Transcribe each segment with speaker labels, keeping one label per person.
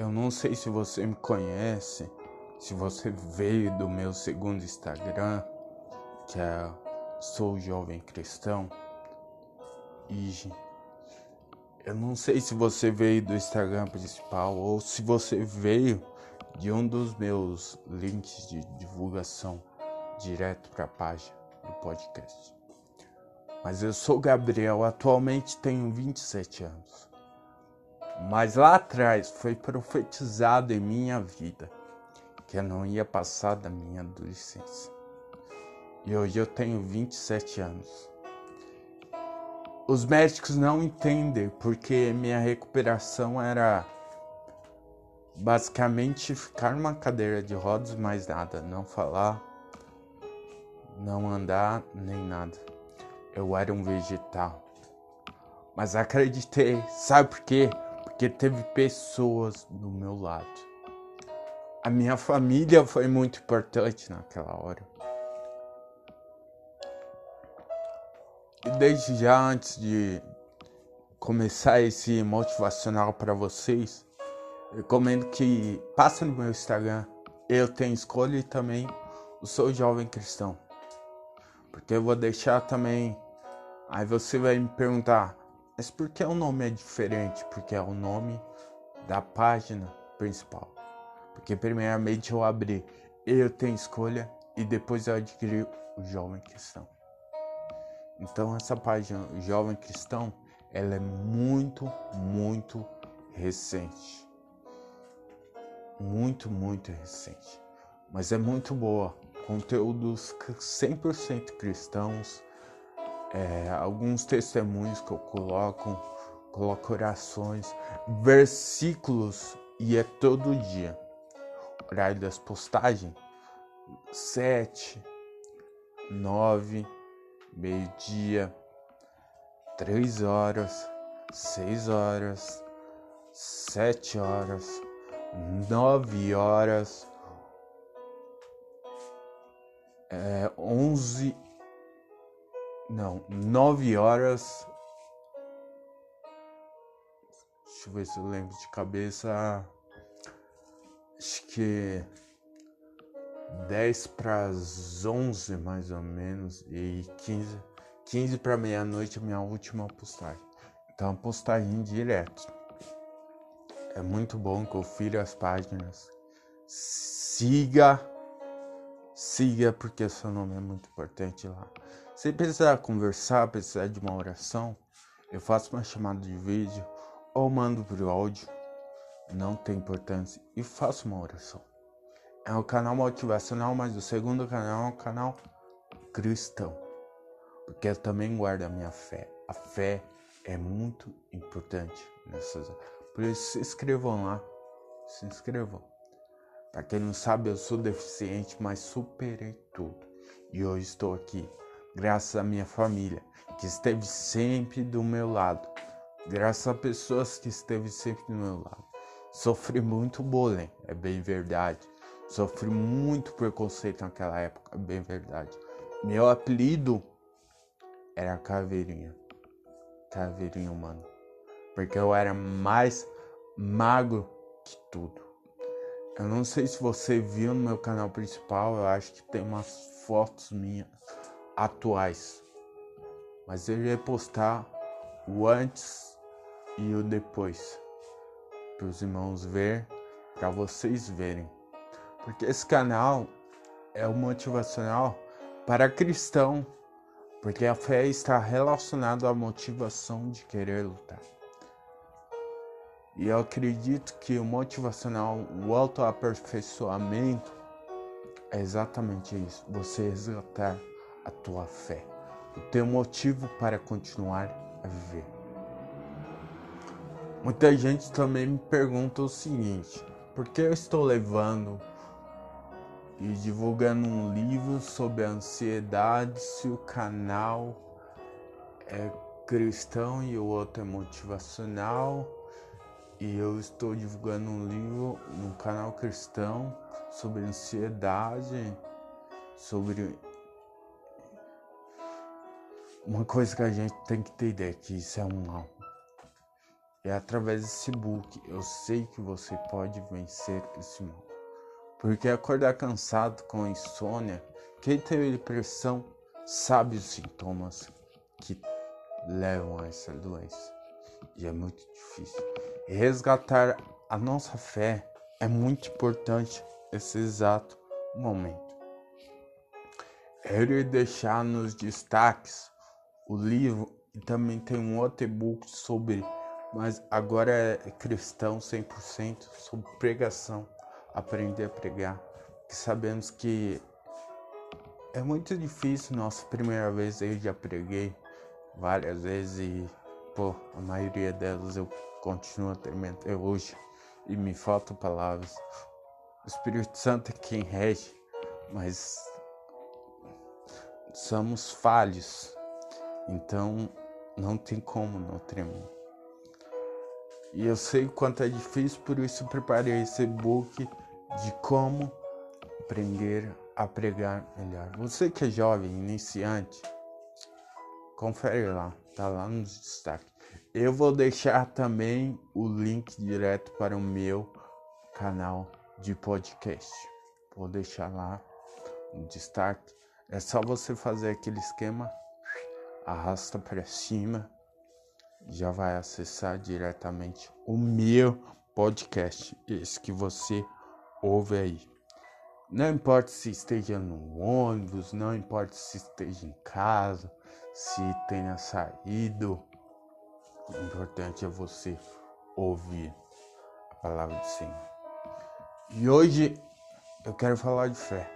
Speaker 1: Eu não sei se você me conhece, se você veio do meu segundo Instagram, que é Sou Jovem Cristão. E eu não sei se você veio do Instagram principal ou se você veio de um dos meus links de divulgação direto para a página do podcast. Mas eu sou Gabriel, atualmente tenho 27 anos. Mas lá atrás foi profetizado em minha vida que eu não ia passar da minha adolescência. E hoje eu tenho 27 anos. Os médicos não entendem porque minha recuperação era basicamente ficar numa cadeira de rodas, mais nada, não falar, não andar, nem nada. Eu era um vegetal. Mas acreditei, sabe por quê? Porque teve pessoas do meu lado. A minha família foi muito importante naquela hora. E desde já, antes de começar esse motivacional para vocês, recomendo que passem no meu Instagram. Eu tenho escolha e também o Sou Jovem Cristão. Porque eu vou deixar também. Aí você vai me perguntar, mas por que o nome é diferente? Porque é o nome da página principal. Porque primeiramente eu abri Eu Tenho Escolha e depois eu adquiri o Jovem Cristão. Então essa página Jovem Cristão, ela é muito, muito recente muito, muito recente, mas é muito boa. Conteúdos 100% cristãos, é, alguns testemunhos que eu coloco, coloco orações, versículos e é todo dia. Horário das postagens: 7, 9, meio-dia, 3 horas, 6 horas, 7 horas nove horas, é, onze, não, nove horas. Deixa eu ver se eu lembro de cabeça. Acho que dez para as onze mais ou menos e quinze, quinze para meia-noite a minha última postagem. Então postagem direto. É muito bom, confira as páginas. Siga, siga, porque seu nome é muito importante lá. Se precisar conversar, precisar de uma oração, eu faço uma chamada de vídeo ou mando por áudio. Não tem importância. E faço uma oração. É um canal motivacional, mas o segundo canal é um canal cristão. Porque eu também guardo a minha fé. A fé é muito importante nessas por isso, se inscrevam lá. Se inscrevam. Para quem não sabe, eu sou deficiente, mas superei tudo. E hoje estou aqui, graças à minha família, que esteve sempre do meu lado. Graças a pessoas que esteve sempre do meu lado. Sofri muito bullying, é bem verdade. Sofri muito preconceito naquela época, é bem verdade. Meu apelido era Caveirinha. Caveirinha humano porque eu era mais magro que tudo. Eu não sei se você viu no meu canal principal, eu acho que tem umas fotos minhas atuais. Mas eu ia postar o antes e o depois para os irmãos ver, para vocês verem. Porque esse canal é o motivacional para cristão, porque a fé está relacionada à motivação de querer lutar. E eu acredito que o motivacional, o autoaperfeiçoamento é exatamente isso. Você resgatar a tua fé, o teu motivo para continuar a viver. Muita gente também me pergunta o seguinte: por que eu estou levando e divulgando um livro sobre a ansiedade se o canal é cristão e o outro é motivacional? E eu estou divulgando um livro no canal cristão sobre ansiedade, sobre uma coisa que a gente tem que ter ideia que isso é um mal. E através desse book eu sei que você pode vencer esse mal. Porque acordar cansado com insônia, quem tem depressão sabe os sintomas que levam a essa doença. E é muito difícil. Resgatar a nossa fé é muito importante nesse exato momento. Irei deixar nos destaques o livro e também tem um outro e-book sobre, mas agora é cristão 100% sobre pregação, aprender a pregar, que sabemos que é muito difícil, nossa primeira vez eu já preguei várias vezes e pô, a maioria delas eu continuo tremendo até hoje e me faltam palavras. O Espírito Santo é quem rege, mas somos falhos, então não tem como não tremer. E eu sei o quanto é difícil, por isso preparei esse book de como aprender a pregar melhor. Você que é jovem, iniciante, confere lá, tá lá nos destaques. Eu vou deixar também o link direto para o meu canal de podcast. Vou deixar lá no destaque é só você fazer aquele esquema, arrasta para cima, já vai acessar diretamente o meu podcast, esse que você ouve aí. Não importa se esteja no ônibus, não importa se esteja em casa, se tenha saído, o importante é você ouvir a palavra do Senhor. E hoje eu quero falar de fé.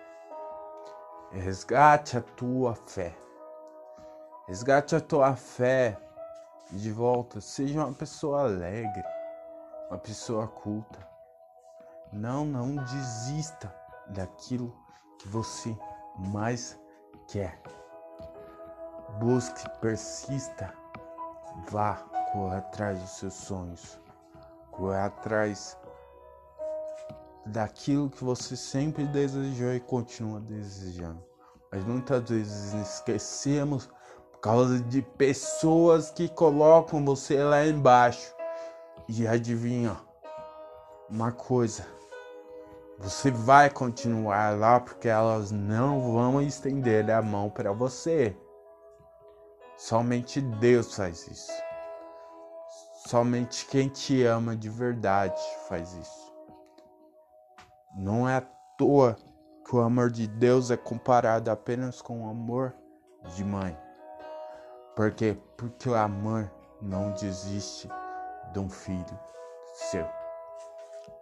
Speaker 1: Resgate a tua fé. Resgate a tua fé de volta. Seja uma pessoa alegre, uma pessoa culta. Não, não desista daquilo que você mais quer. Busque, persista, vá, corra atrás dos seus sonhos, corra atrás daquilo que você sempre desejou e continua desejando. Mas muitas vezes esquecemos por causa de pessoas que colocam você lá embaixo. E adivinha uma coisa, você vai continuar lá porque elas não vão estender a mão para você. Somente Deus faz isso. Somente quem te ama de verdade faz isso. Não é à toa que o amor de Deus é comparado apenas com o amor de mãe. Por quê? Porque o amor não desiste de um filho seu,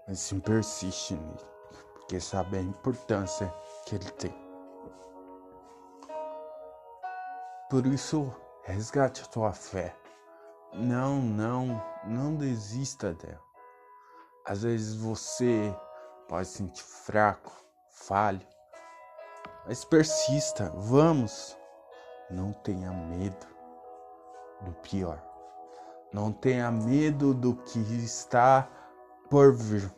Speaker 1: mas sim persiste nele, porque sabe a importância que ele tem. Por isso, resgate a tua fé. Não, não, não desista dela. Às vezes você pode sentir fraco, falho, mas persista, vamos. Não tenha medo do pior. Não tenha medo do que está por vir.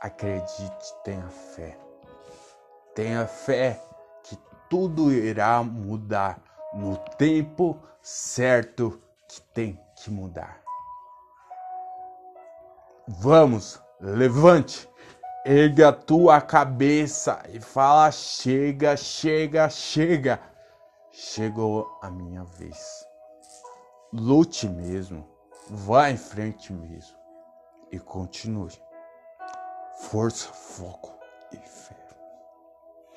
Speaker 1: Acredite, tenha fé. Tenha fé que tudo irá mudar no tempo certo que tem que mudar. Vamos, levante Erga a tua cabeça e fala: chega, chega, chega. Chegou a minha vez. Lute mesmo. Vá em frente mesmo. E continue. Força, foco e fé.